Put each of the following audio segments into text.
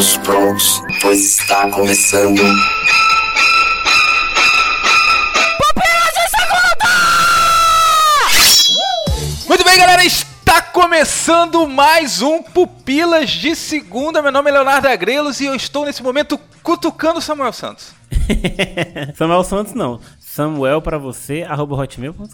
Todos prontos, pois está começando. Muito bem, galera, está começando mais um Pupilas de Segunda. Meu nome é Leonardo Agrelos e eu estou nesse momento cutucando o Samuel Santos. Samuel Santos não. Samuel pra você, arroba hotmail.com.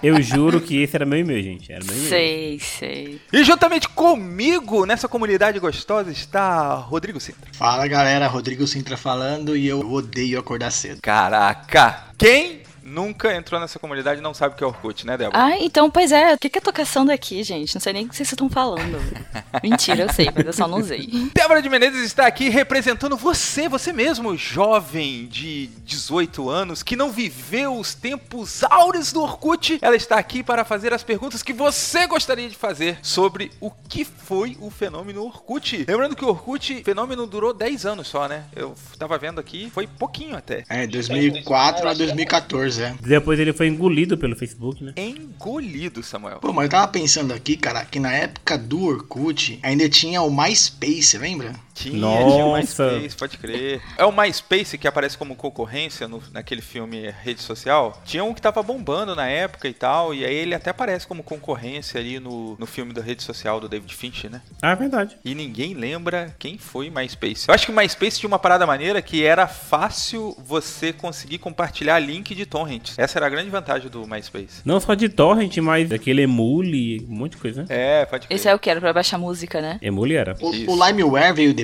Eu juro que esse era meu e-mail, gente. Era meu e-mail. Sei, sei. E juntamente comigo, nessa comunidade gostosa, está Rodrigo Sintra. Fala galera, Rodrigo Sintra falando e eu odeio acordar cedo. Caraca, quem nunca entrou nessa comunidade não sabe o que é Orkut, né, Débora? Ah, então, pois é. O que, que eu tô caçando aqui, gente? Não sei nem o que vocês estão falando. Mentira, eu sei, mas eu só não usei. Débora de Menezes está aqui representando você, você mesmo, jovem de 18 anos, que não viveu os tempos áureos do Orkut. Ela está aqui para fazer as perguntas que você gostaria de fazer sobre o que foi o fenômeno Orkut. Lembrando que o Orkut, o fenômeno durou 10 anos só, né? Eu tava vendo aqui, foi pouquinho até. É, 2004 a 2014, é. Depois ele foi engolido pelo Facebook, né? Engolido, Samuel. Pô, mas eu tava pensando aqui, cara, que na época do Orkut ainda tinha o MySpace, lembra? Tinha, Nossa. tinha o MySpace, pode crer. É o MySpace que aparece como concorrência no- naquele filme Rede Social. Tinha um que tava bombando na época e tal, e aí ele até aparece como concorrência ali no, no filme da Rede Social do David Fincher, né? Ah, é verdade. E ninguém lembra quem foi MySpace. Eu acho que o MySpace tinha uma parada maneira que era fácil você conseguir compartilhar link de torrents. Essa era a grande vantagem do MySpace. Não só de torrent, mas daquele emule, um monte de coisa, né? É, pode crer. Esse é o que era pra baixar música, né? Emule era. O, o LimeWare veio depois.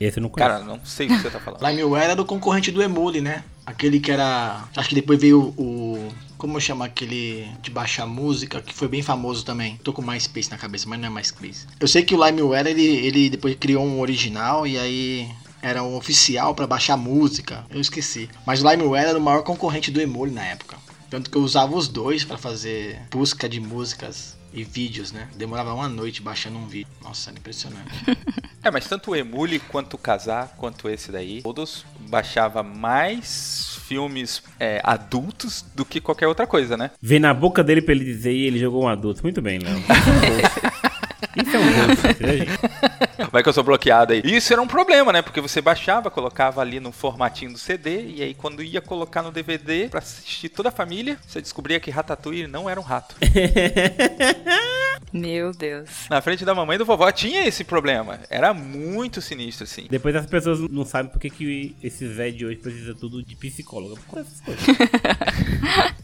Esse eu não conheço. Cara, não sei o que você tá falando. LimeWare era o concorrente do Emule, né? Aquele que era. Acho que depois veio o. Como chama aquele de baixar música que foi bem famoso também? Tô com MySpace na cabeça, mas não é MySpace. Eu sei que o LimeWare ele, ele depois criou um original e aí era um oficial pra baixar música. Eu esqueci. Mas o LimeWare era o maior concorrente do Emule na época. Tanto que eu usava os dois pra fazer busca de músicas e vídeos, né? Demorava uma noite baixando um vídeo. Nossa, era impressionante. É, mas tanto o Emule quanto o Casar, quanto esse daí, todos baixava mais filmes é, adultos do que qualquer outra coisa, né? Vem na boca dele pra ele dizer e ele jogou um adulto. Muito bem, Léo. Isso é um gente? Vai que eu sou bloqueado aí. E isso era um problema, né? Porque você baixava, colocava ali no formatinho do CD, e aí quando ia colocar no DVD pra assistir toda a família, você descobria que Ratatouille não era um rato. Meu Deus. Na frente da mamãe e do vovó tinha esse problema. Era muito sinistro, assim. Depois as pessoas não sabem por que, que esse Zé de hoje precisa tudo de psicólogo. Por essas coisas.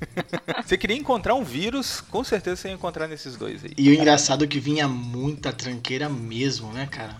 Você queria encontrar um vírus, com certeza você ia encontrar nesses dois aí. E o engraçado é que vinha muita tranqueira mesmo, né, cara?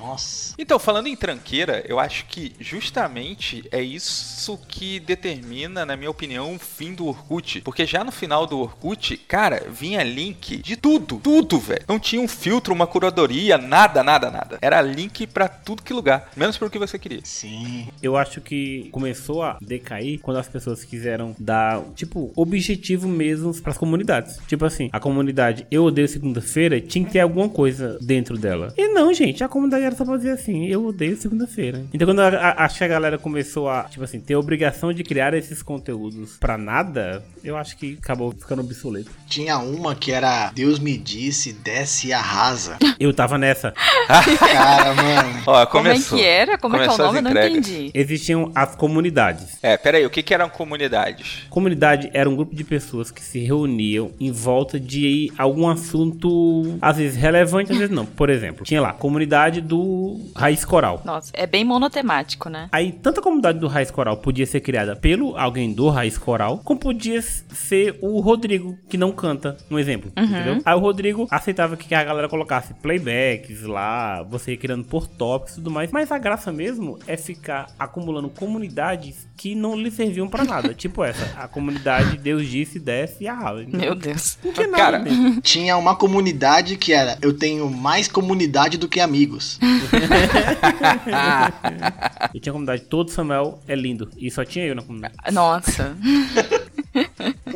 Nossa. Então, falando em tranqueira, eu acho que justamente é isso que determina, na minha opinião, o fim do Orkut. Porque já no final do Orkut, cara, vinha link de tudo, tudo, velho. Não tinha um filtro, uma curadoria, nada, nada, nada. Era link pra tudo que lugar, menos pro que você queria. Sim. Eu acho que começou a decair quando as pessoas quiseram dar, tipo, objetivo mesmo pras comunidades. Tipo assim, a comunidade Eu Odeio Segunda-feira tinha que ter alguma coisa dentro dela. E não, gente, a comunidade era só pra dizer assim, eu odeio segunda-feira. Então quando acho que a galera começou a, tipo assim, ter a obrigação de criar esses conteúdos pra nada, eu acho que acabou ficando obsoleto. Tinha uma que era Deus me disse, desce e arrasa. Eu tava nessa. Cara, mano. Ó, Como começou. é que era? Como é que é o Começou as nome? Eu não entendi. Existiam as comunidades. É, peraí, o que que eram comunidades? Comunidade era um grupo de pessoas que se reuniam em volta de algum assunto, às vezes relevante, às vezes não. Por exemplo, tinha lá, comunidade do Raiz Coral. Nossa, é bem monotemático, né? Aí, tanto a comunidade do Raiz Coral podia ser criada pelo alguém do Raiz Coral, como podia ser o Rodrigo, que não canta, um exemplo, entendeu? Aí o Rodrigo aceitava que a galera colocasse playbacks lá, você ia criando por tópicos e tudo mais, mas a graça mesmo é ficar acumulando comunidades que não lhe serviam pra nada. tipo essa, a comunidade Deus disse, desce e arrasa. entendeu? Meu Deus. Não tinha nada Cara. Tinha uma comunidade que era Eu tenho mais comunidade do que amigos. Eu tinha comunidade Todo Samuel é lindo. E só tinha eu na comunidade. Nossa.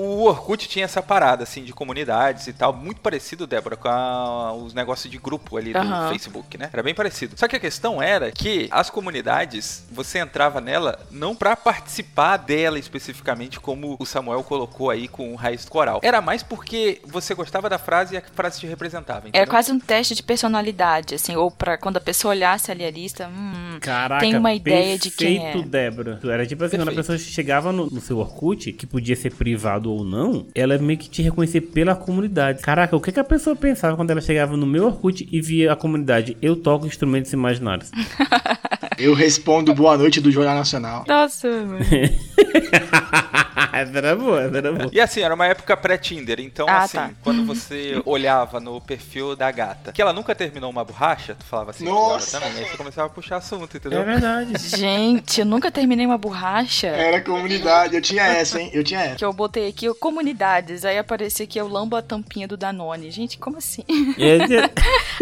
O Orkut tinha essa parada, assim, de comunidades e tal, muito parecido, Débora, com a- os negócios de grupo ali do Aham. Facebook, né? Era bem parecido. Só que a questão era que as comunidades, você entrava nela não pra participar dela especificamente, como o Samuel colocou aí com o Raiz do Coral. Era mais porque você gostava da frase e a frase te representava, Era entendeu? quase um teste de personalidade, assim, ou pra quando a pessoa olhasse ali a lista, hum, Caraca, tem uma ideia de quem perfeito, é. Débora. Era tipo assim, quando a Perfeito. pessoa chegava no, no seu Orkut, que podia ser privado ou não, ela meio que te reconhecer pela comunidade. Caraca, o que, que a pessoa pensava quando ela chegava no meu Orkut e via a comunidade? Eu toco instrumentos imaginários. Eu respondo boa noite do Jornal Nacional. Nossa, mano. essa era boa, essa era boa. E assim, era uma época pré-Tinder, então Ah, assim, tá. quando você olhava no perfil da gata, que ela nunca terminou uma borracha, tu falava assim, Nossa. "Bora também. Aí você começava a puxar assunto, entendeu? É verdade. Gente, eu nunca terminei uma borracha. Era comunidade, eu tinha essa, hein? Eu tinha essa. Que eu botei aqui, ó, comunidades, aí aparecia que eu lambo a tampinha do Danone. Gente, como assim? É,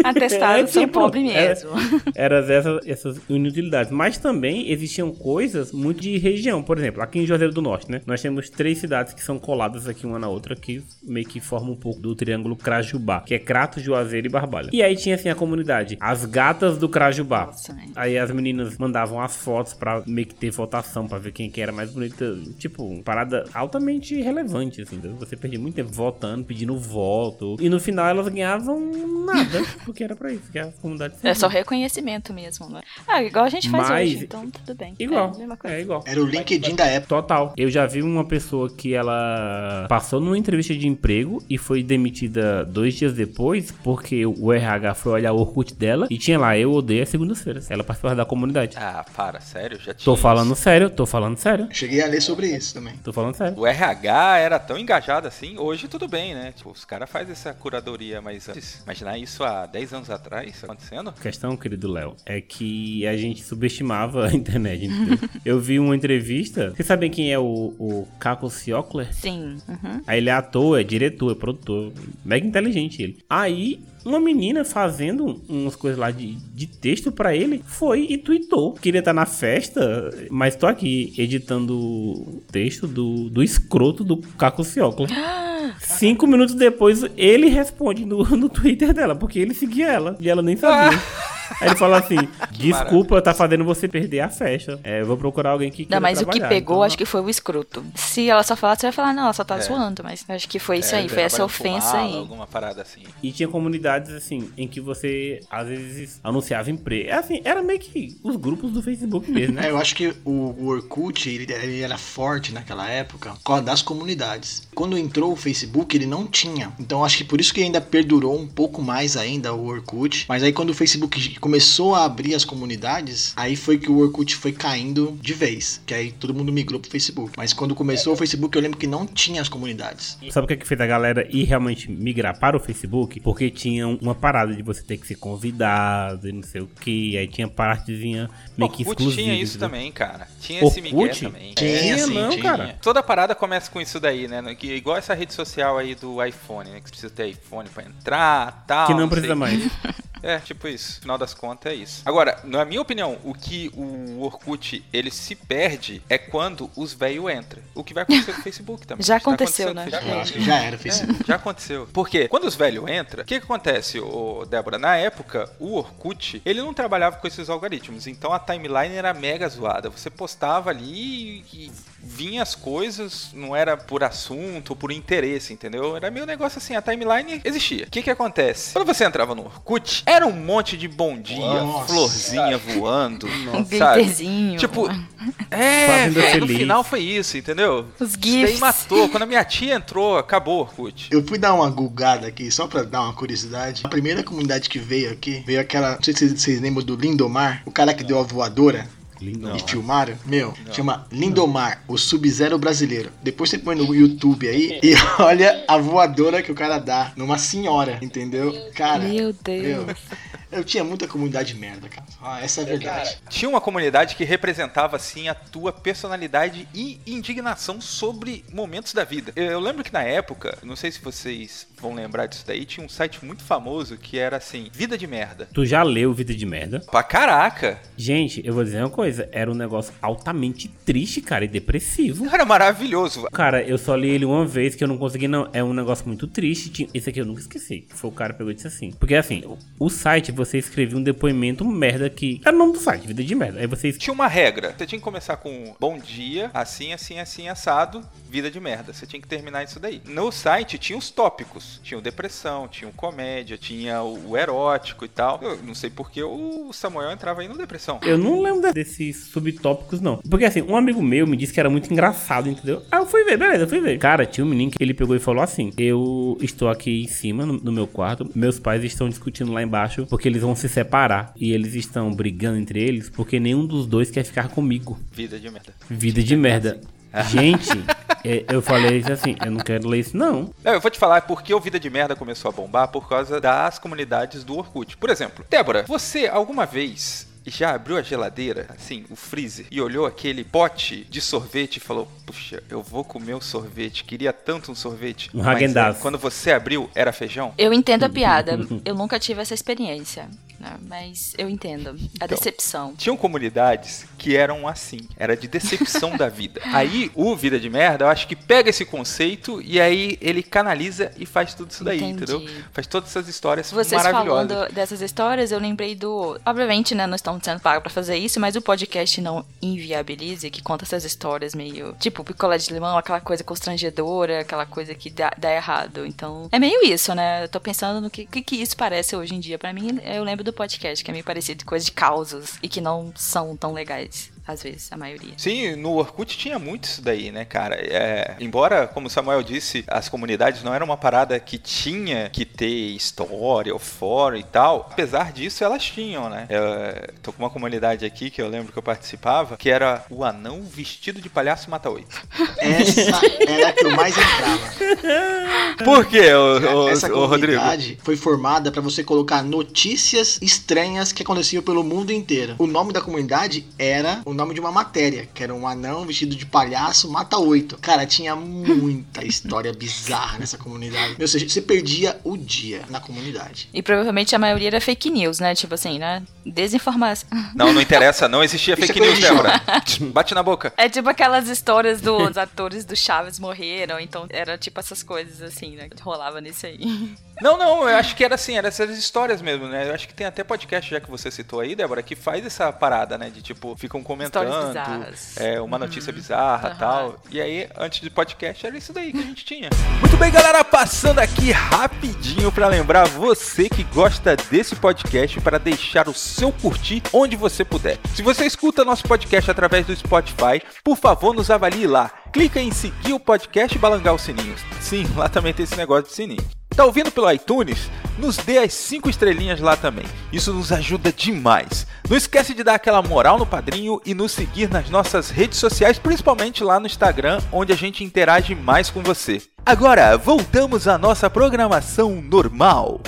Atestado, É, sou tipo, pobre é- mesmo. Eram essas, essas inutilidades. Mas também existiam coisas muito de região. Por exemplo, aqui em Juazeiro do Norte, né? Nós temos três cidades que são coladas aqui uma na outra, que meio que formam um pouco do triângulo Crajubá, que é Crato, Juazeiro e Barbalha. E aí tinha assim a comunidade, as gatas do Crajubá. Nossa, né? Aí as meninas mandavam as fotos pra meio que ter votação, pra ver quem que era mais bonita. Tipo, parada altamente relevante, assim. entendeu? Você perdia muito tempo votando, pedindo voto. E no final elas ganhavam nada, porque era pra isso, que a comunidade É só reconhecimento mesmo, né? Ah, igual a gente faz Mas- hoje, então tudo bem. Igual, É, mesma coisa. é igual. Era o LinkedIn da época. Total. Eu já vi uma pessoa que ela passou numa entrevista de emprego e foi demitida dois dias depois porque o RH foi olhar o Orkut dela e tinha lá, eu odeio as segundas-feiras. Ela participava da comunidade. Ah, para, sério? Já tinha Tô isso? falando sério, tô falando sério. Cheguei a ler sobre isso também. Tô falando sério. O RH era tão engajado assim, hoje tudo bem, né? Tipo, os caras fazem essa curadoria, mas antes, imaginar isso há 10 anos atrás acontecendo? A questão, querido Léo, é que a gente subestimava a internet, entendeu? Eu vi uma entrevista. Vocês sabem quem é o, o Caco Ciocler? Sim. uhum. Aí ele é ator, é diretor, é produtor. Mega inteligente ele. Aí, uma menina fazendo umas coisas lá de, de texto pra ele foi e tweetou. Queria estar na festa, mas tô aqui editando o texto do, do escroto do Caco Ciocla. Cinco minutos depois, ele responde no, no Twitter dela, porque ele seguia ela e ela nem sabia. Aí ele fala assim: Desculpa, tá fazendo você perder a festa. É, eu vou procurar alguém que. Não, mas o que trabalhar." pegou, Então, acho que foi o escroto. Se ela só falasse, você vai falar, não, ela só tá zoando, mas acho que foi isso É, aí, foi essa ofensa aí. Alguma parada assim. E tinha comunidades, assim, em que você, às vezes, anunciava emprego. É assim, era meio que os grupos do Facebook mesmo, É, né? eu acho que o, o Orkut, ele, ele era forte naquela época por causa das comunidades. Quando entrou o Facebook, ele não tinha. Então acho que por isso que ainda perdurou um pouco mais ainda o Orkut. Mas aí quando o Facebook começou a abrir as comunidades, aí foi que o Orkut foi caindo de vez. Que aí todo mundo migrou pro Facebook. Mas quando começou o Facebook, eu lembro que não tinha as comunidades. Sabe o que, é que fez a galera ir realmente migrar para o Facebook? Porque tinha uma parada de você ter que ser convidado e não sei o que. Aí tinha partezinha meio que Orkut exclusiva. tinha isso entendeu? também, cara. Tinha esse Miguel Orkut? também. Tinha, Tinha sim, não, tinha. cara. Toda parada começa com isso daí, né? Que, igual essa rede social aí do iPhone, né? Que você precisa ter iPhone pra entrar, tal. Que não sei precisa mais. É, tipo isso. Final das contas é isso. Agora, na minha opinião, o que o Orkut ele se perde é quando os velhos entram. O que vai acontecer com o Facebook também. Já Tá aconteceu, né? com o Eu Facebook. acho que já era Facebook. Já aconteceu. Porque quando os velhos entram, o que, que acontece, ô, Débora? Na época, o Orkut, ele não trabalhava com esses algoritmos. Então a timeline era mega zoada. Você postava ali e vinha as coisas, não era por assunto ou por interesse, entendeu? Era meio negócio assim, a timeline existia. O que que acontece? Quando você entrava no Orkut, era um monte de bom dia, Nossa. florzinha voando, Um sabe? glitterzinho. Tipo, é, Fazenda no final foi isso, entendeu? Os Isso daí GIFs. matou. Quando a minha tia entrou, acabou o Orkut. Eu fui dar uma gulgada aqui, só pra dar uma curiosidade. A primeira comunidade que veio aqui, veio aquela. Não sei se vocês lembram do Lindomar, o cara que deu a voadora. Lindo. E filmaram? Meu, chama Lindomar, o Sub-Zero brasileiro. Depois você põe no YouTube aí e olha a voadora que o cara dá numa senhora, entendeu? Cara. Meu Deus. Eu tinha muita comunidade merda, cara. Ah, essa é a verdade. Tinha uma comunidade que representava, assim, a tua personalidade e indignação sobre momentos da vida. Eu lembro que na época, não sei se vocês vão lembrar disso daí, tinha um site muito famoso que era assim, Vida de Merda. Tu já leu Vida de Merda? Pra caraca! Gente, eu vou dizer uma coisa. Era um negócio altamente triste, cara, e depressivo. Era maravilhoso. Cara, eu só li ele uma vez que eu não consegui, não. É um negócio muito triste. Esse aqui eu nunca esqueci. Que foi o cara que pegou e disse assim. Porque assim, o site você escrevia um depoimento merda que. Era o nome do site, vida de merda. Aí você Tinha uma regra. Você tinha que começar com bom dia, assim, assim, assim, assado, vida de merda. Você tinha que terminar isso daí. No site tinha os tópicos. Tinha o depressão, tinha o comédia, tinha o erótico e tal. Eu não sei porque o Samuel entrava aí no depressão. Eu não lembro de- desses subtópicos, não. Porque assim, um amigo meu me disse que era muito engraçado, entendeu? Aí eu fui ver, beleza, eu fui ver. Cara, tinha um menino que ele pegou e falou assim: Eu estou aqui em cima, no, no meu quarto. Meus pais estão discutindo lá embaixo porque eles vão se separar. E eles estão brigando entre eles porque nenhum dos dois quer ficar comigo. Vida de merda. Vida de merda. Gente, é, eu falei isso assim: Eu não quero ler isso, não. Não, eu vou te falar porque o Vida de Merda começou a bombar por causa das comunidades do Orkut. Por exemplo, Débora, você alguma vez já abriu a geladeira, assim, o freezer, e olhou aquele pote de sorvete e falou: Puxa, eu vou comer o sorvete, queria tanto um sorvete. Um Mas, é, Quando você abriu, era feijão? Eu entendo a piada. Eu nunca tive essa experiência. né? Mas eu entendo. A Então. decepção. Tinham comunidades que eram assim, era de decepção da vida. Aí o Vida de Merda, eu acho que pega esse conceito e aí ele canaliza e faz tudo isso daí, Entendi. entendeu? Faz todas essas histórias Vocês maravilhosas. falando dessas histórias, eu lembrei do. Obviamente, né, não estamos sendo pagos pra fazer isso, mas o podcast não Inviabilize, que conta essas histórias meio. Tipo, picolé de limão, aquela coisa constrangedora, aquela coisa que dá, dá errado. Então, é meio isso, né? Eu tô pensando no que, que, que isso parece hoje em dia. Pra mim, eu lembro do podcast, que é meio parecido com coisa de causos e que não são tão legais, bitch. Às vezes, a maioria. Sim, no Orkut tinha muito isso daí, né, cara? É, embora, como o Samuel disse, as comunidades não era uma parada que tinha que ter história ou fórum e tal. Apesar disso, elas tinham, né? Eu, tô com uma comunidade aqui que eu lembro que eu participava, que era o anão vestido de palhaço mata oito. Essa era a que eu mais entrava. Por quê, ô, ô, Essa ô, Rodrigo? comunidade foi formada pra você colocar notícias estranhas que aconteciam pelo mundo inteiro. O nome da comunidade era o nome de uma matéria, que era um anão vestido de palhaço mata oito. Cara, tinha muita história bizarra nessa comunidade. Ou seja, você perdia o dia na comunidade. E provavelmente a maioria era fake news, né? Tipo assim, né? Desinformação. Não, não interessa, não existia Isso fake é news, Débora. Bate na boca. É tipo aquelas histórias dos atores do Chaves morreram, então era tipo essas coisas assim, né? Que rolava nisso aí. Não, não, eu acho que era assim, era essas histórias mesmo, né? Eu acho que tem até podcast, já que você citou aí, Débora, que faz essa parada, né? De tipo, ficam comentando é, uma notícia bizarra e Aham. tal. E aí, antes do podcast, era isso daí que a gente tinha. Muito bem, galera, passando aqui rapidinho pra lembrar você que gosta desse podcast para deixar o seu curtir onde você puder. Se você escuta nosso podcast através do Spotify, por favor, nos avalie lá. Clica em seguir o podcast e balangar os sininhos. Sim, lá também tem esse negócio de sininho. Tá ouvindo pelo iTunes? Nos dê as 5 estrelinhas lá também. Isso nos ajuda demais. Não esquece de dar aquela moral no padrinho e nos seguir nas nossas redes sociais, principalmente lá no Instagram, onde a gente interage mais com você. Agora, voltamos à nossa programação normal.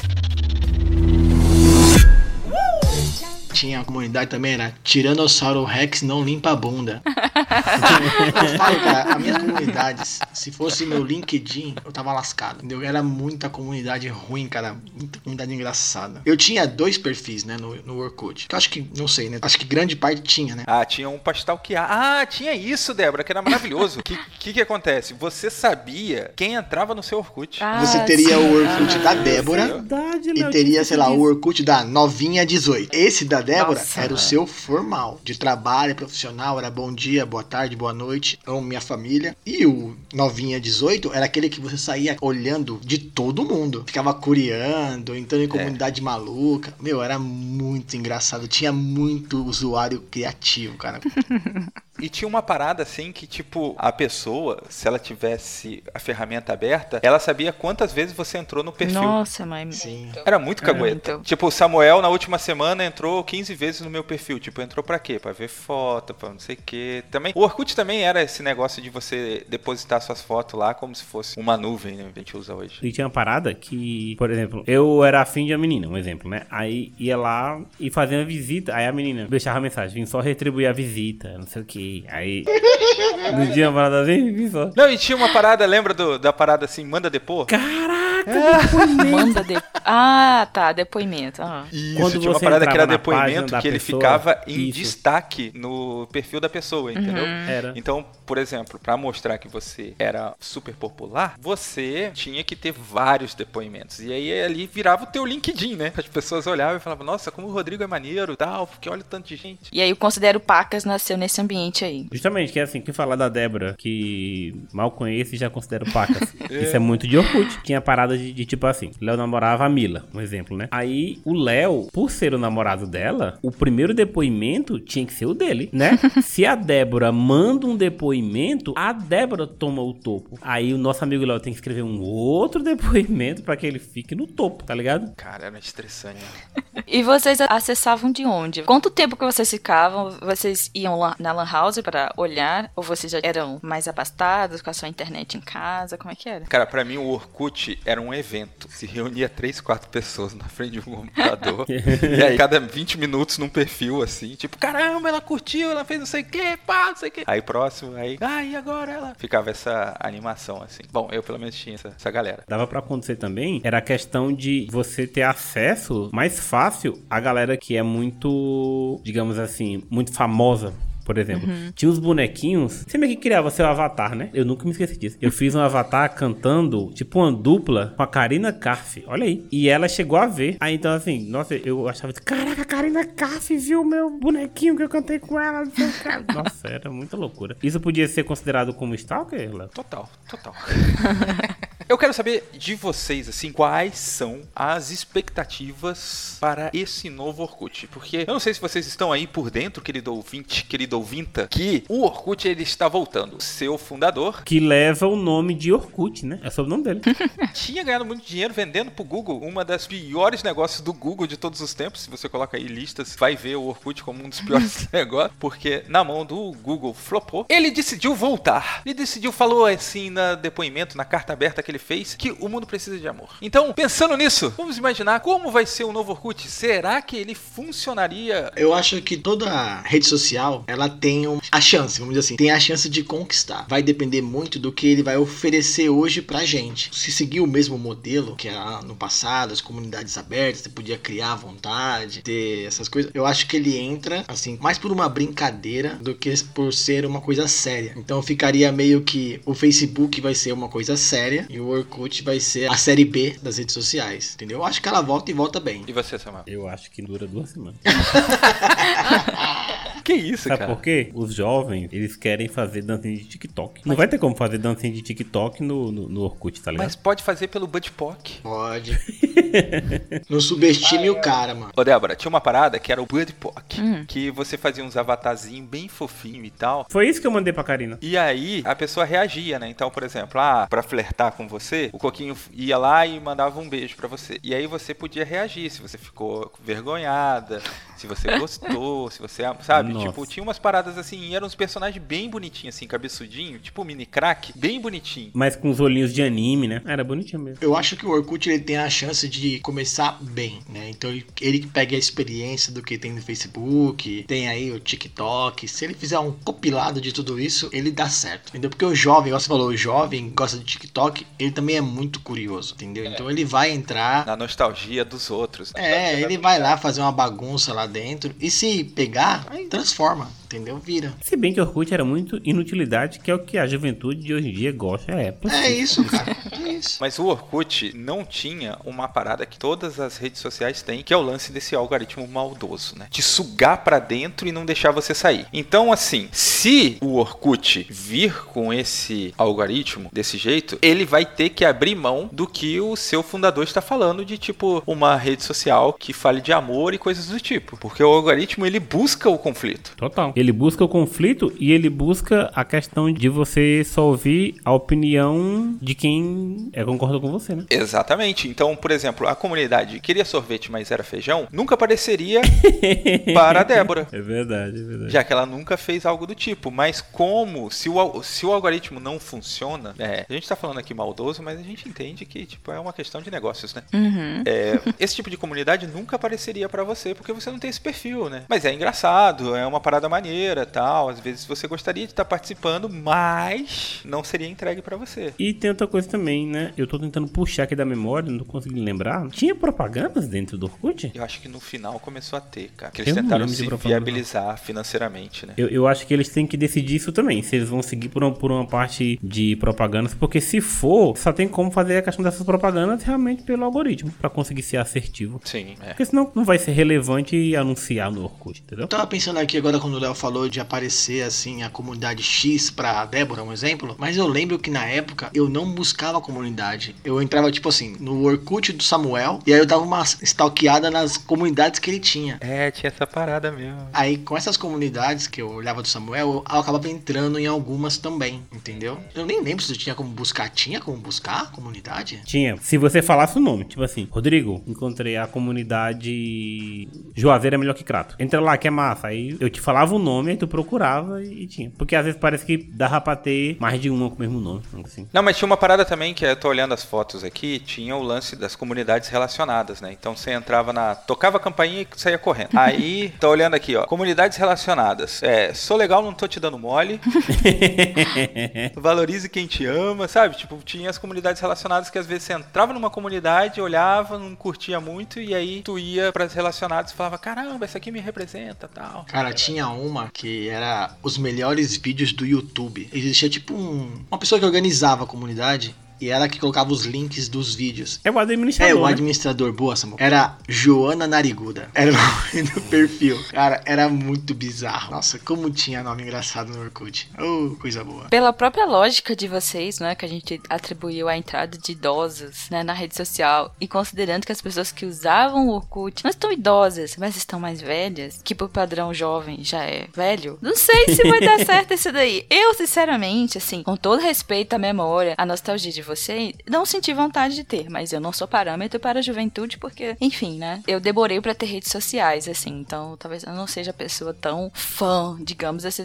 Tinha a comunidade também, era Tiranossauro Rex não limpa a bunda. eu falo, cara, as minhas comunidades, se fosse meu LinkedIn, eu tava lascado. Entendeu? Era muita comunidade ruim, cara. Muita comunidade engraçada. Eu tinha dois perfis, né, no, no Orkut. Que eu acho que, não sei, né? Acho que grande parte tinha, né? Ah, tinha um pastel que Ah, tinha isso, Débora, que era maravilhoso. O que, que que acontece? Você sabia quem entrava no seu Orkut. Ah, Você teria sim. o Orkut da Ah, Débora. Verdade, E teria, sei lá, o Orkut da novinha 18. Esse da Débora Nossa. era o seu formal, de trabalho profissional, era bom dia, boa tarde, boa noite, amo minha família. E o novinha 18 era aquele que você saía olhando de todo mundo, ficava curiando, entrando em comunidade maluca. Meu, era muito engraçado, tinha muito usuário criativo, cara. E tinha uma parada assim que, tipo, a pessoa, se ela tivesse a ferramenta aberta, ela sabia quantas vezes você entrou no perfil. Nossa, mas. Sim. Era muito cagueta. muito. Tipo, o Samuel na última semana entrou 15 vezes no meu perfil. Tipo, entrou pra quê? Pra ver foto, pra não sei o quê. Também, o Orkut também era esse negócio de você depositar suas fotos lá como se fosse uma nuvem, né? Que a gente usa hoje. E tinha uma parada que, por exemplo, eu era afim de uma menina, um exemplo, né? Aí ia lá e fazia uma visita, aí a menina deixava mensagem, vim só retribuir a visita, não sei o que. Aí. não tinha uma parada assim. Não, e tinha uma parada, lembra do- da parada assim, manda depor? Caraca! Manda de... Ah, tá, depoimento. Ah. Isso, Quando tinha uma você parada que era depoimento que ele pessoa, ficava em isso. destaque no perfil da pessoa, entendeu? Era. Então, por exemplo, pra mostrar que você era super popular, você tinha que ter vários depoimentos. E aí ali virava o teu LinkedIn, né? As pessoas olhavam e falavam, nossa, como o Rodrigo é maneiro e tal, porque olha o tanto de gente. E aí eu considero Pacas nasceu nesse ambiente aí. Justamente, que é assim, que falar da Débora, que mal conheço e já considero pacas. Isso é muito de Orkut. Tinha parada de, de tipo assim, Léo namorava a Mila, um exemplo, né? Aí o Léo, por ser o namorado dela, o primeiro depoimento tinha que ser o dele, né? Se a Débora manda um depoimento, a Débora toma o topo. Aí o nosso amigo Léo tem que escrever um outro depoimento pra que ele fique no topo, tá ligado? Cara, era estressante. E vocês acessavam de onde? Quanto tempo que vocês ficavam? Vocês iam lá na Lan House pra olhar? Ou vocês já eram mais abastados com a sua internet em casa? Como é que era? Cara, pra mim o Orkut era um evento. Se reunia três, quatro pessoas na frente de um computador. e aí, cada 20 minutos num perfil, assim, tipo, caramba, ela curtiu, ela fez não sei o que, pá, não sei o que. Aí próximo, aí, ah, e agora ela? Ficava essa animação, assim. Bom, eu pelo menos tinha essa, essa galera. Dava pra acontecer também, era a questão de você ter acesso mais fácil à galera que é muito, digamos assim, muito famosa. Por exemplo, tinha os bonequinhos. Você meio que criava seu avatar, né? Eu nunca me esqueci disso. Eu fiz um avatar cantando, tipo uma dupla com a Karina Karf. Olha aí. E ela chegou a ver. Aí então, assim, nossa, eu achava assim, caraca, a Karina Karf viu o meu bonequinho que eu cantei com ela. não sei o que." Nossa, era muita loucura. Isso podia ser considerado como stalker, Léo? Total, total. Eu quero saber de vocês, assim, quais são as expectativas para esse novo Orkut. Porque eu não sei se vocês estão aí por dentro, querido ouvinte, querido ouvinta, que o Orkut ele está voltando. Seu fundador Que leva o nome de Orkut, né? É sobre o nome dele. tinha ganhado muito dinheiro vendendo pro Google, uma das piores negócios do Google de todos os tempos. Se você coloca aí listas, vai ver o Orkut como um dos piores negócios, porque na mão do Google flopou. Ele decidiu voltar. Ele decidiu, falou assim na depoimento, na carta aberta que ele fez, que o mundo precisa de amor. Então, pensando nisso, vamos imaginar como vai ser o novo Orkut. Será que ele funcionaria? Eu acho que toda rede social, ela tem um- a chance, vamos dizer assim, tem a chance de conquistar. Vai depender muito do que ele vai oferecer hoje pra gente. Se seguir o mesmo modelo que era no passado, as comunidades abertas, você podia criar à vontade, ter essas coisas, eu acho que ele entra, assim, mais por uma brincadeira do que por ser uma coisa séria. Então ficaria meio que o Facebook vai ser uma coisa séria e o Orkut vai ser a série B das redes sociais, entendeu? Eu acho que ela volta e volta bem. E você, Samuel? Eu acho que dura duas semanas. Que isso, Sabe cara? por quê? Os jovens, eles querem fazer dancinha de TikTok. Não vai ter como fazer dancinha de TikTok no, no, no Orkut, tá ligado? Mas pode fazer pelo Budpock. Pode. Não subestime o cara, mano. Ô Débora, tinha uma parada que era o Budpock, que você fazia uns avatarzinhos bem fofinho e tal. Foi isso que eu mandei pra Karina. E aí a pessoa reagia, né? Então, por exemplo, ah, pra flertar com você, o Coquinho ia lá e mandava um beijo pra você. E aí você podia reagir, se você ficou vergonhada, se você gostou, se você, sabe? Nossa. Tipo, tinha umas paradas assim, e eram uns personagens bem bonitinhos assim, cabeçudinho, tipo mini crack, bem bonitinho. Mas com os olhinhos de anime, né? Era bonitinho mesmo. Eu acho que o Orkut ele tem a chance de começar bem, né? Então ele, que pega a experiência do que tem no Facebook, tem aí o TikTok. Se ele fizer um compilado de tudo isso, ele dá certo. Entendeu? Porque o jovem, você falou, o jovem gosta de TikTok, ele também é muito curioso, entendeu? Então ele vai entrar. Na nostalgia dos outros. né? É, ele vai lá fazer uma bagunça lá dentro. E se pegar, aí transforma, entendeu? Vira. Se bem que Orkut era muito inutilidade, que é o que a juventude de hoje em dia gosta. É, É possível. isso, cara. É isso. Mas o Orkut não tinha uma parada que todas as redes sociais têm, que é o lance desse algoritmo maldoso, né? De sugar pra dentro e não deixar você sair. Então, assim, se o Orkut vir com esse algoritmo desse jeito, ele vai ter que abrir mão do que o seu fundador está falando de tipo uma rede social que fale de amor e coisas do tipo, porque o algoritmo ele busca o conflito. Total. Ele Ele busca o conflito e ele busca a questão de você só ouvir a opinião de quem é, concorda com você, né? Exatamente. Então, por exemplo, a comunidade queria sorvete, mas era feijão, nunca apareceria para a Débora. É verdade, é verdade. Já que ela nunca fez algo do tipo. Mas como, se o, se o algoritmo não funciona, é, a gente tá falando aqui maldoso, mas a gente entende que tipo, é uma questão de negócios, né? É, esse tipo de comunidade nunca apareceria pra você, porque você não tem esse perfil, né? Mas é engraçado, é uma parada maneira tal. Às vezes você gostaria de estar participando, mas não seria entregue pra você. E tem outra coisa também, né? Eu tô tentando puxar aqui da memória, não tô conseguindo lembrar. Tinha propagandas dentro do Orkut? Eu acho que no final começou a ter, cara. Que eles Eu tentaram se viabilizar financeiramente, né? Eu, eu acho que eles têm que decidir isso também, se eles vão seguir por uma, por uma parte de propagandas, porque se for, só tem como fazer a questão dessas propagandas realmente pelo algoritmo, pra conseguir ser assertivo. Sim, é. Porque senão não vai ser relevante anunciar no Orkut, entendeu? Eu tava pensando aqui agora quando o Léo falou de aparecer assim a comunidade X pra Débora, um exemplo. Mas eu lembro que na época eu não buscava a comunidade. Eu entrava tipo assim no Orkut do Samuel e aí eu dava uma stalkeada nas comunidades que ele tinha. É, tinha essa parada mesmo. Aí com essas comunidades que eu olhava do Samuel, eu acabava entrando em algumas também, entendeu? Eu nem lembro se tinha como buscar. Tinha como buscar a comunidade? Tinha. Se você falasse o nome, tipo assim, Rodrigo, encontrei a comunidade Juazeiro é melhor que Crato. Entra lá que é massa. Aí eu te falava o nome, aí tu procurava e, tinha. Porque às vezes parece que dava pra ter mais de uma com o mesmo nome. Assim. Não, mas tinha uma parada também que eu tô olhando as fotos aqui, tinha o lance das comunidades relacionadas, né? Então você entrava na. tocava a campainha e saía correndo. Aí, tô olhando aqui, ó. Comunidades relacionadas. É, sou legal, não tô te dando mole. Valorize quem te ama, sabe? Tipo, tinha as comunidades relacionadas que às vezes você entrava numa comunidade, olhava, não curtia muito, e aí tu ia pras relacionadas e falava, caramba, essa aqui me representa tal. Cara, tinha uma que era os melhores vídeos do YouTube. Existia tipo um, uma pessoa que organizava a comunidade e ela que colocava os links dos vídeos. É o administrador. É, o né? administrador, boa, Samuel. Era Joana Nariguda. Era o nome do perfil. Cara, era muito bizarro. Nossa, como tinha nome engraçado no Orkut. Oh, coisa boa. Pela própria lógica de vocês, né, que a gente atribuiu a entrada de idosos, né, na rede social, e considerando que as pessoas que usavam o Orkut não estão idosas, mas estão mais velhas, que por padrão jovem já é velho, não sei se vai dar certo isso daí. Eu, sinceramente, assim, com todo respeito à memória, à nostalgia de vocês, não senti vontade de ter, mas eu não sou parâmetro para a juventude, porque, enfim, né, eu demorei pra ter redes sociais, assim, então talvez eu não seja a pessoa tão fã, digamos assim,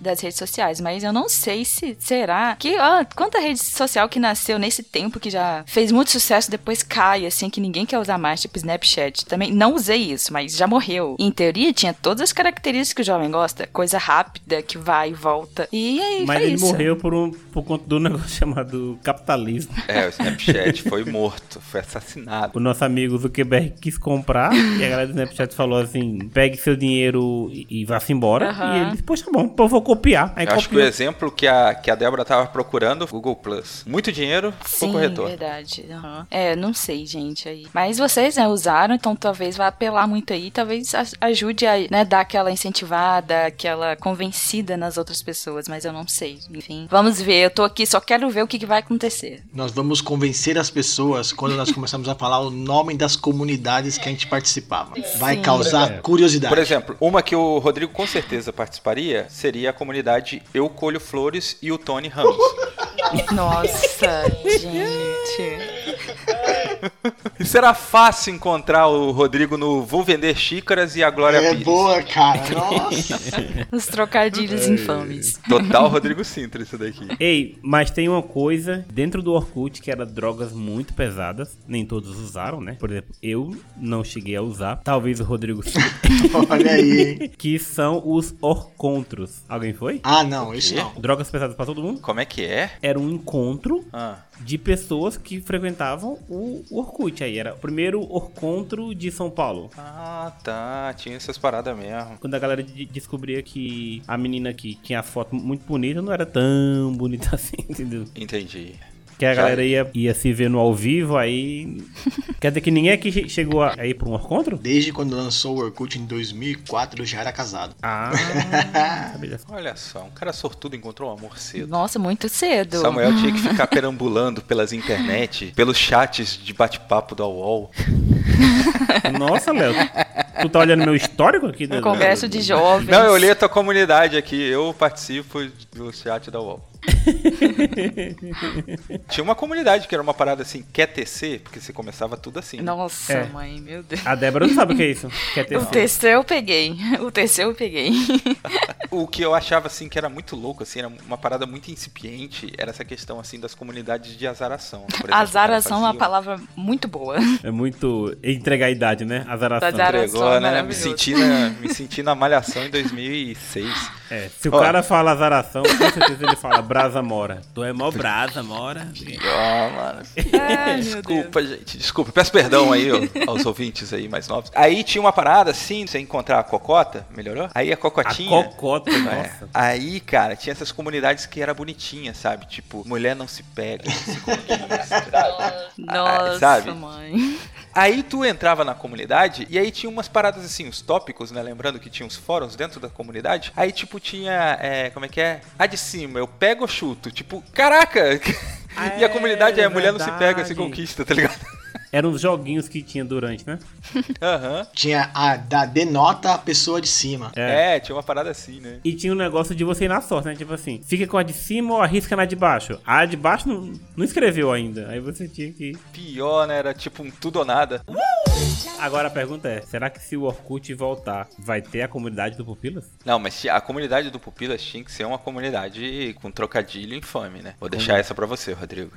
das, redes sociais, mas eu não sei se será que, ó, quanta rede social que nasceu nesse tempo que já fez muito sucesso, depois cai, assim, que ninguém quer usar mais, tipo Snapchat. Também não usei isso, mas já morreu. Em teoria, tinha todas as características que o jovem gosta, coisa rápida, que vai e volta. E aí, Mas foi ele isso. morreu por, um, por conta do negócio chamado capitalismo. É, o Snapchat foi morto, foi assassinado. O nosso amigo Zuckerberg quis comprar e a galera do Snapchat falou assim: pegue seu dinheiro e, e vá-se embora. E ele disse: Poxa, bom, então eu vou copiar. Aí Eu acho que o copiou. exemplo que a, que a Débora tava procurando, Google Plus. Muito dinheiro, Sim, pouco retorno. verdade. aham. É, não sei, gente, aí. Mas vocês, né, usaram, então talvez vá apelar muito aí, talvez ajude a, né, dar aquela incentivada, aquela convencida nas outras pessoas, mas eu não sei. Enfim, vamos ver. Eu tô aqui, só quero ver o que, que vai acontecer. Nós vamos convencer as pessoas quando nós começamos a falar o nome das comunidades que a gente participava. Vai Sim. causar curiosidade. Por exemplo, uma que o Rodrigo com certeza participaria seria a comunidade Eu Colho Flores e o Tony Ramos. Nossa, gente. E será fácil encontrar o Rodrigo no Vou Vender Xícaras e a Glória é Pires. boa, cara. Nossa. Os trocadilhos infames. Total Rodrigo Sintra isso daqui. Ei, mas tem uma coisa dentro do Orkut que era drogas muito pesadas. Nem todos usaram, né? Por exemplo, eu não cheguei a usar. Talvez o Rodrigo sim. Olha aí, que são os Orcontros. Alguém foi? Ah, não, isso não. Drogas pesadas pra todo mundo? Como é que é? Era um encontro Ah, de pessoas que frequentavam o Orkut. Aí era o primeiro Orcontro de São Paulo. ah tá. Tinha essas paradas mesmo. Quando a galera de- descobria que a menina que tinha a foto muito bonita não era tão bonita assim, entendeu? Entendi. Que a Já galera ia, ia se ver no ao vivo, aí. Quer dizer que ninguém aqui che- chegou a a ir pra um encontro? Desde quando lançou o Orkut em 2004, eu já era casado. Ah. Olha só, um cara sortudo encontrou um amor cedo. Nossa, muito cedo. Samuel tinha que ficar perambulando pelas internet, pelos chats de bate-papo da UOL. Nossa, Léo. Tu tá olhando meu histórico aqui? No congresso de jovens. Não, eu olhei a tua comunidade aqui, eu participo do chat da UOL. Tinha uma comunidade que era uma parada assim, quer tecer, porque você começava tudo assim. né? Nossa, É. mãe, meu Deus. A Débora não sabe o que é isso. O terceiro eu peguei. O terceiro eu peguei. O que eu achava assim que era muito louco, assim, era uma parada muito incipiente, era essa questão assim das comunidades de azaração. Por exemplo, Azaração é uma palavra muito boa. É muito entregar a idade, né? Azaração. Azar- Entregou, Azaração é né? Me senti, na, me senti na malhação em 2006. É, se o Ó. cara fala azaração, com certeza ele fala brasa mora. Tu é mó brasa mora. Ó, mano. Ai, Desculpa, gente, desculpa. Peço perdão aí ó, aos ouvintes aí mais novos. Aí tinha uma parada assim, você encontrar a cocota, melhorou? Aí a A cocotinha. cocota, É. nossa. Aí, cara, tinha essas comunidades que era bonitinha, sabe? Tipo, mulher não se pega, não se conquista. Nossa, sabe? mãe. Aí tu entrava na comunidade e aí tinha umas paradas assim, os tópicos, né? Lembrando que tinha uns fóruns dentro da comunidade. Aí, tipo, tinha. é, como é que é? A de cima, eu pego ou chuto. Tipo, caraca! e a comunidade é, é mulher não se pega, se conquista, tá ligado? Eram os joguinhos que tinha durante, né? Aham. Tinha a da denota a pessoa de cima. É. É, tinha uma parada assim, né? E tinha um negócio de você ir na sorte, né? Tipo assim, fica com a de cima ou arrisca na de baixo. A de baixo não, não escreveu ainda. Aí você tinha que. Pior, né? Era tipo um tudo ou nada. Agora a pergunta é: será que se o Orkut voltar, vai ter a comunidade do Pupilas? Não, mas a comunidade do Pupilas tinha que ser uma comunidade com trocadilho infame, né? Vou deixar essa pra você, Rodrigo.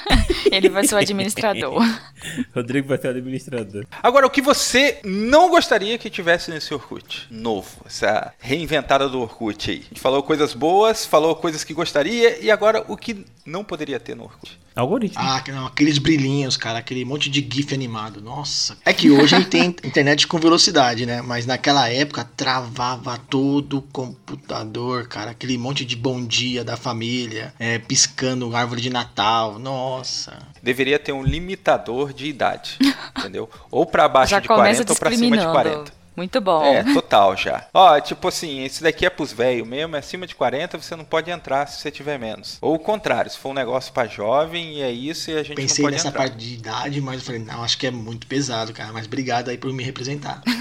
Ele vai ser o administrador. Rodrigo vai ser administrador. Agora, o que você não gostaria que tivesse nesse Orkut? Novo, essa reinventada do Orkut aí. A gente falou coisas boas, falou coisas que gostaria, e agora o que não poderia ter no Orkut? Algoritmo. Ah, não, aqueles brilhinhos, cara, aquele monte de GIF animado. Nossa. É que hoje a gente tem internet com velocidade, né? Mas naquela época travava todo o computador, cara. Aquele monte de bom dia da família, é, piscando árvore de Natal. Nossa. Deveria ter um limitador de idade, entendeu? Ou pra baixo Já de começa 40 ou pra cima de discriminando. 40. Muito bom. É, total já. Ó, tipo assim, esse daqui é pros velhos mesmo, é acima de 40, você não pode entrar se você tiver menos. Ou o contrário, se for um negócio pra jovem e é isso e a gente Pensei não pode nessa entrar. parte de idade, mas eu falei, não, acho que é muito pesado, cara. Mas obrigado aí por me representar.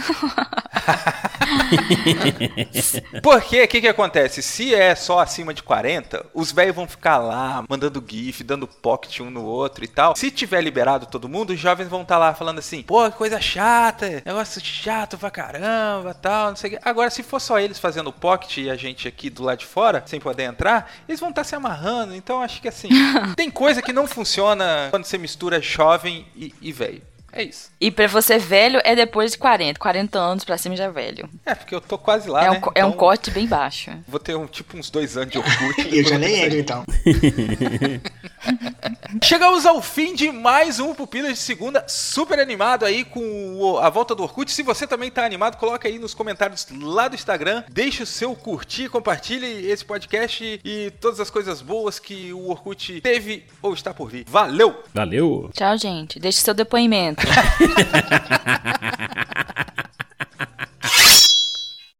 Porque o que, que acontece? Se é só acima de 40, os velhos vão ficar lá mandando GIF, dando pocket um no outro e tal. Se tiver liberado todo mundo, os jovens vão estar lá falando assim: pô, que coisa chata, negócio chato pra caramba tal, não sei o quê. Agora, se for só eles fazendo pocket e a gente aqui do lado de fora, sem poder entrar, eles vão estar se amarrando. Então, acho que assim, tem coisa que não funciona quando você mistura jovem e, e velho. É isso. E pra você velho é depois de 40. 40 anos pra cima já é velho. É, porque eu tô quase lá, é, um, né? co- é um Então, corte bem baixo. Vou ter um, tipo uns dois anos de Orkut. Eu já nem entro, então. Chegamos ao fim de mais um Pupilas de Segunda, super animado aí com o- a volta do Orkut. Se você também tá animado, coloca aí nos comentários lá do Instagram, deixa o seu curtir, compartilhe esse podcast e todas as coisas boas que o Orkut teve ou está por vir. Valeu! Valeu! Tchau, gente. Deixe seu depoimento.